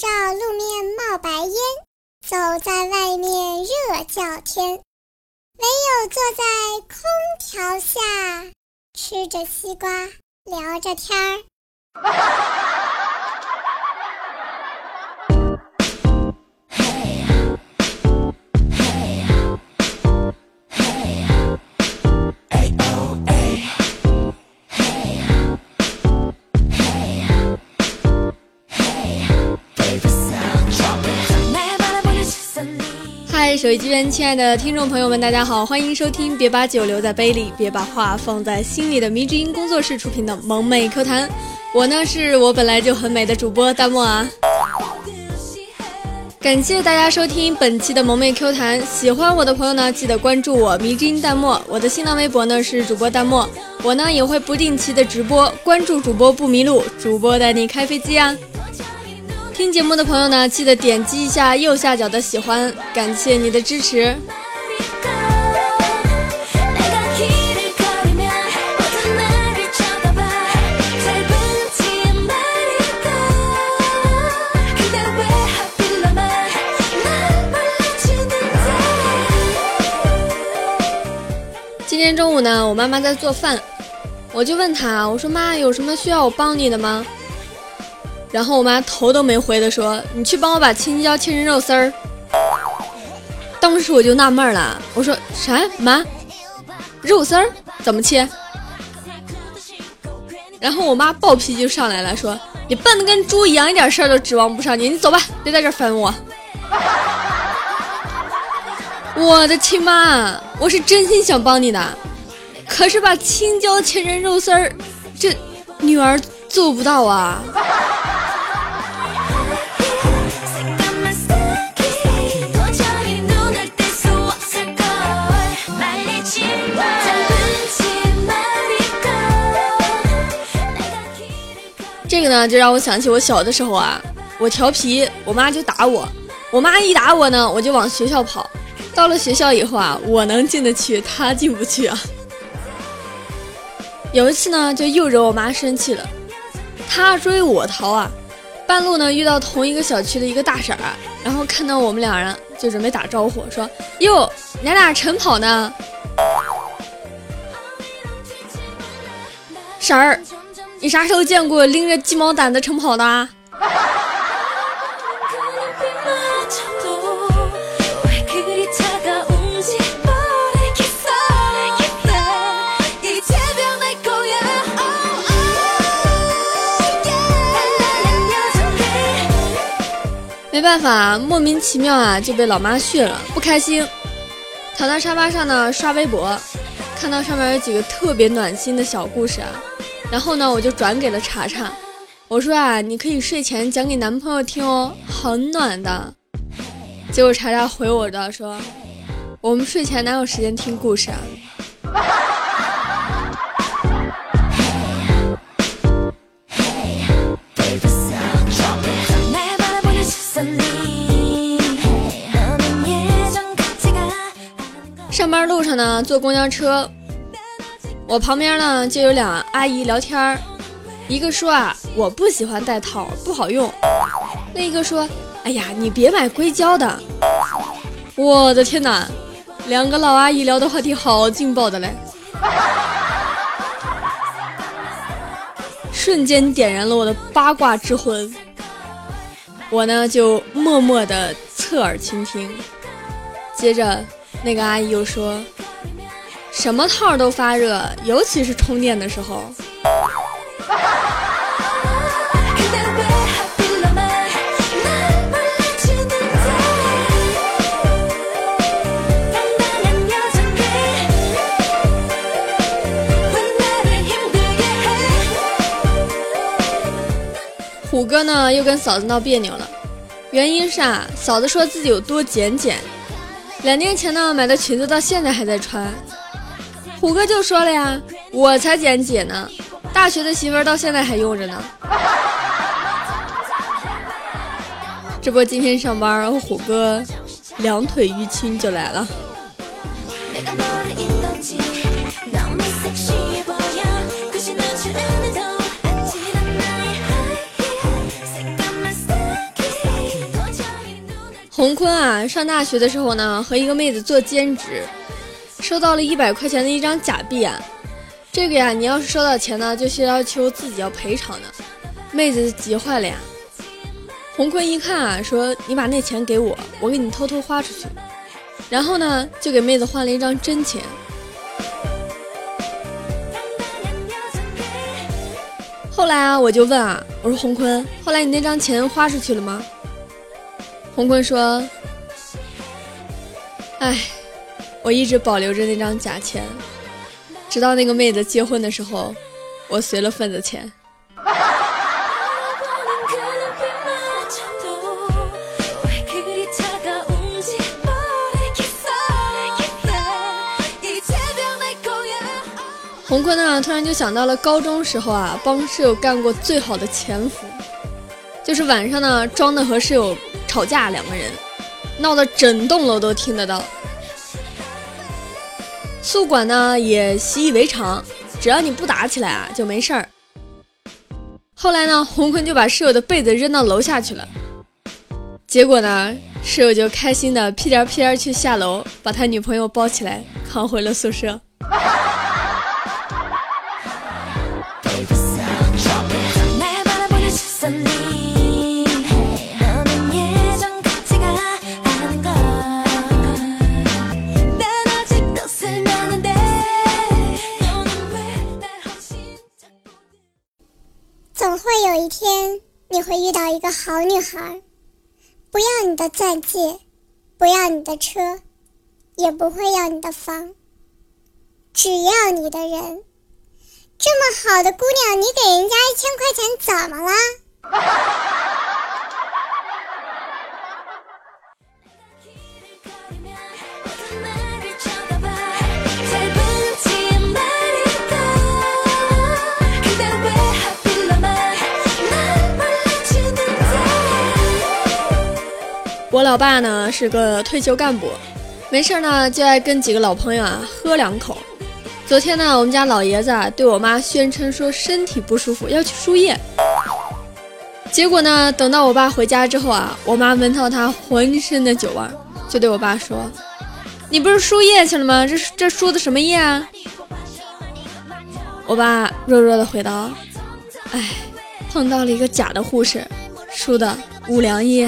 照路面冒白烟，走在外面热叫天，唯有坐在空调下，吃着西瓜聊着天儿。嗨，手机边亲爱的听众朋友们，大家好，欢迎收听《别把酒留在杯里，别把话放在心里》的迷之音工作室出品的萌妹 Q 弹。我呢是我本来就很美的主播弹幕啊。感谢大家收听本期的萌妹 Q 弹，喜欢我的朋友呢，记得关注我迷之音弹幕。我的新浪微博呢是主播弹幕，我呢也会不定期的直播，关注主播不迷路，主播带你开飞机啊。听节目的朋友呢，记得点击一下右下角的喜欢，感谢你的支持。今天中午呢，我妈妈在做饭，我就问她，我说妈，有什么需要我帮你的吗？然后我妈头都没回的说：“你去帮我把青椒切成肉丝儿。”当时我就纳闷了，我说：“啥妈？肉丝儿怎么切？”然后我妈暴脾气就上来了，说：“你笨的跟猪一样，一点事儿都指望不上你，你走吧，别在这烦我。”我的亲妈，我是真心想帮你的，可是把青椒切成肉丝儿，这女儿做不到啊。这个呢，就让我想起我小的时候啊，我调皮，我妈就打我。我妈一打我呢，我就往学校跑。到了学校以后啊，我能进得去，她进不去啊。有一次呢，就又惹我妈生气了，她追我逃啊，半路呢遇到同一个小区的一个大婶儿，然后看到我们两人，就准备打招呼，说：“哟，你俩晨跑呢？”婶儿。你啥时候见过拎着鸡毛掸子晨跑的？没办法，莫名其妙啊就被老妈训了，不开心，躺在沙发上呢刷微博，看到上面有几个特别暖心的小故事啊。然后呢，我就转给了查查，我说啊，你可以睡前讲给男朋友听哦，很暖的。结果查查回我的说，我们睡前哪有时间听故事啊？上班路上呢，坐公交车。我旁边呢就有俩阿姨聊天儿，一个说啊我不喜欢戴套不好用，另一个说哎呀你别买硅胶的。我的天哪，两个老阿姨聊的话题好劲爆的嘞，瞬间点燃了我的八卦之魂。我呢就默默的侧耳倾听，接着那个阿姨又说。什么套都发热，尤其是充电的时候。虎哥呢，又跟嫂子闹别扭了，原因是啊，嫂子说自己有多节俭，两年前呢买的裙子到现在还在穿。虎哥就说了呀，我才捡姐呢，大学的媳妇儿到现在还用着呢。这不，今天上班，虎哥两腿淤青就来了。洪坤啊，上大学的时候呢，和一个妹子做兼职，收到了一百块钱的一张假币啊。这个呀，你要是收到钱呢，就是要求自己要赔偿的。妹子急坏了呀。洪坤一看啊，说：“你把那钱给我，我给你偷偷花出去。”然后呢，就给妹子换了一张真钱。后来啊，我就问啊，我说洪坤，后来你那张钱花出去了吗？洪坤说：“哎，我一直保留着那张假钱，直到那个妹子结婚的时候，我随了份子钱。”洪坤呢，突然就想到了高中时候啊，帮室友干过最好的潜伏，就是晚上呢装的和室友吵架，两个人闹得整栋楼都听得到。宿管呢也习以为常，只要你不打起来啊就没事儿。后来呢，洪坤就把室友的被子扔到楼下去了，结果呢，室友就开心的屁颠屁颠去下楼，把他女朋友抱起来扛回了宿舍。有一天，你会遇到一个好女孩，不要你的钻戒，不要你的车，也不会要你的房，只要你的人。这么好的姑娘，你给人家一千块钱怎么了？我老爸呢是个退休干部，没事呢就爱跟几个老朋友啊喝两口。昨天呢，我们家老爷子啊对我妈宣称说身体不舒服要去输液，结果呢，等到我爸回家之后啊，我妈闻到他浑身的酒味，就对我爸说：“你不是输液去了吗？这这输的什么液啊？”我爸弱弱的回答：“哎，碰到了一个假的护士，输的五粮液。”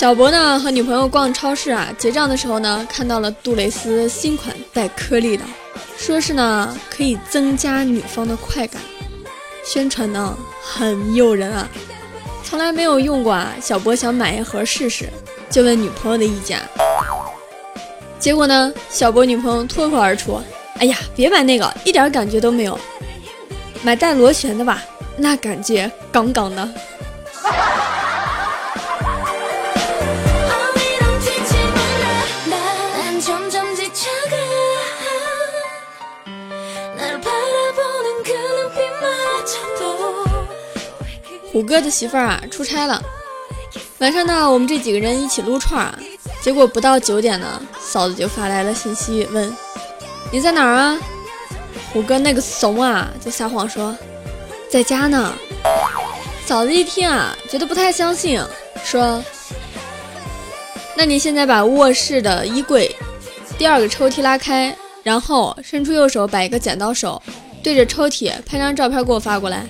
小博呢和女朋友逛超市啊，结账的时候呢，看到了杜蕾斯新款带颗粒的，说是呢可以增加女方的快感，宣传呢很诱人啊，从来没有用过啊。小博想买一盒试试，就问女朋友的意见，结果呢，小博女朋友脱口而出：“哎呀，别买那个，一点感觉都没有，买带螺旋的吧，那感觉杠杠的。”虎哥的媳妇儿啊出差了，晚上呢，我们这几个人一起撸串儿，结果不到九点呢，嫂子就发来了信息问：“你在哪儿啊？”虎哥那个怂啊，就撒谎说在家呢。嫂子一听啊，觉得不太相信，说：“那你现在把卧室的衣柜第二个抽屉拉开，然后伸出右手摆一个剪刀手，对着抽屉拍张照片给我发过来。”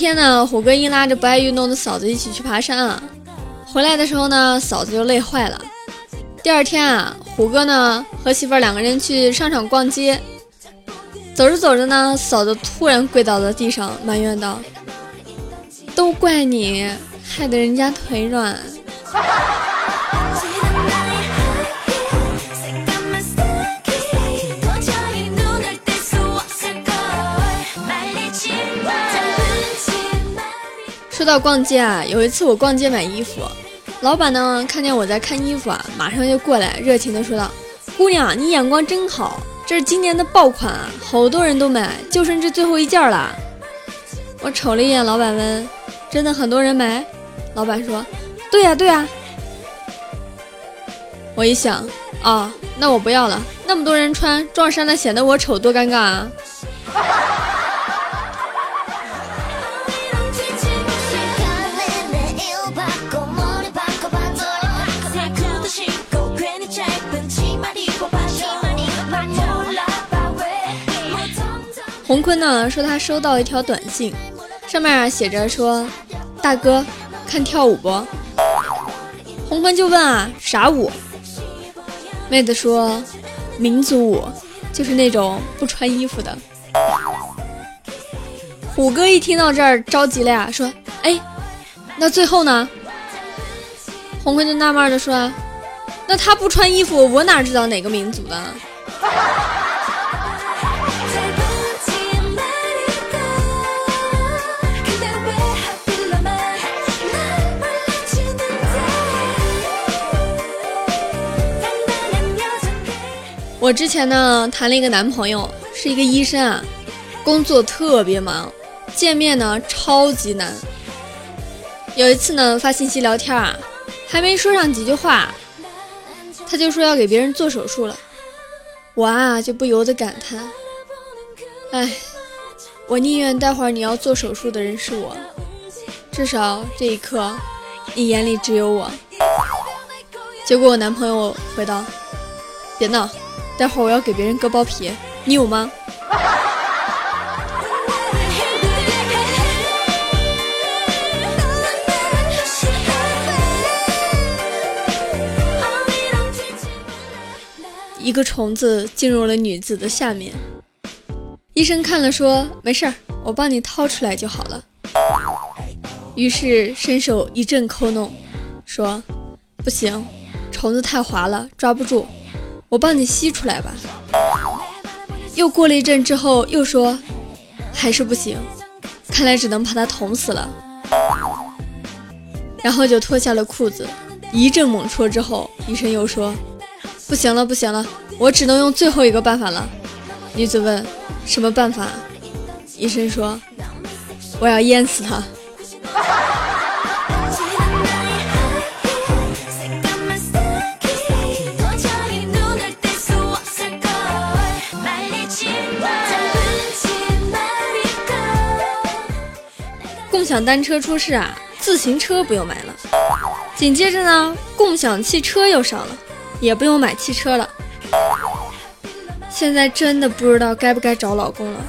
天呢，虎哥硬拉着不爱运动的嫂子一起去爬山啊！回来的时候呢，嫂子就累坏了。第二天啊，虎哥呢和媳妇儿两个人去商场逛街，走着走着呢，嫂子突然跪倒在地上，埋怨道：“都怪你，害得人家腿软。”说到逛街啊，有一次我逛街买衣服，老板呢看见我在看衣服啊，马上就过来，热情的说道：“姑娘，你眼光真好，这是今年的爆款啊，好多人都买，就剩这最后一件了。”我瞅了一眼老板，问：“真的很多人买？”老板说：“对呀，对呀。”我一想，啊，那我不要了，那么多人穿，撞衫了显得我丑，多尴尬啊！洪坤呢说他收到一条短信，上面写着说：“大哥，看跳舞不？”洪坤就问啊，啥舞？妹子说：“民族舞，就是那种不穿衣服的。”虎哥一听到这儿着急了呀，说：“哎，那最后呢？”洪坤就纳闷的说：“那他不穿衣服，我哪知道哪个民族的？”我之前呢谈了一个男朋友，是一个医生啊，工作特别忙，见面呢超级难。有一次呢发信息聊天啊，还没说上几句话，他就说要给别人做手术了，我啊就不由得感叹，哎，我宁愿待会儿你要做手术的人是我，至少这一刻你眼里只有我。结果我男朋友回道：“别闹。”待会儿我要给别人割包皮，你有吗？一个虫子进入了女子的下面，医生看了说：“没事儿，我帮你掏出来就好了。”于是伸手一阵抠弄，说：“不行，虫子太滑了，抓不住。”我帮你吸出来吧。又过了一阵之后，又说还是不行，看来只能把他捅死了。然后就脱下了裤子，一阵猛戳之后，医生又说不行了，不行了，我只能用最后一个办法了。女子问什么办法？医生说我要淹死他。共享单车出事啊，自行车不用买了。紧接着呢，共享汽车又上了，也不用买汽车了。现在真的不知道该不该找老公了。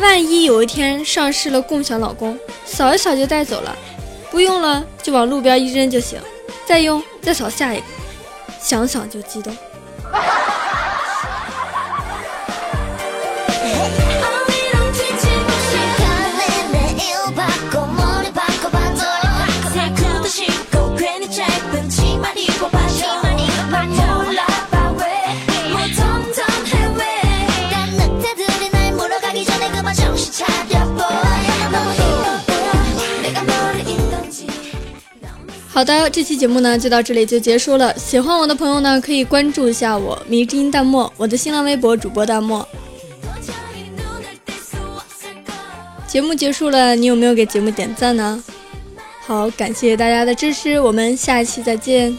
万一有一天上市了共享老公，扫一扫就带走了，不用了就往路边一扔就行，再用再扫下一个，想想就激动。好的，这期节目呢就到这里就结束了。喜欢我的朋友呢，可以关注一下我迷之音弹幕，我的新浪微博主播弹幕。节目结束了，你有没有给节目点赞呢？好，感谢大家的支持，我们下一期再见。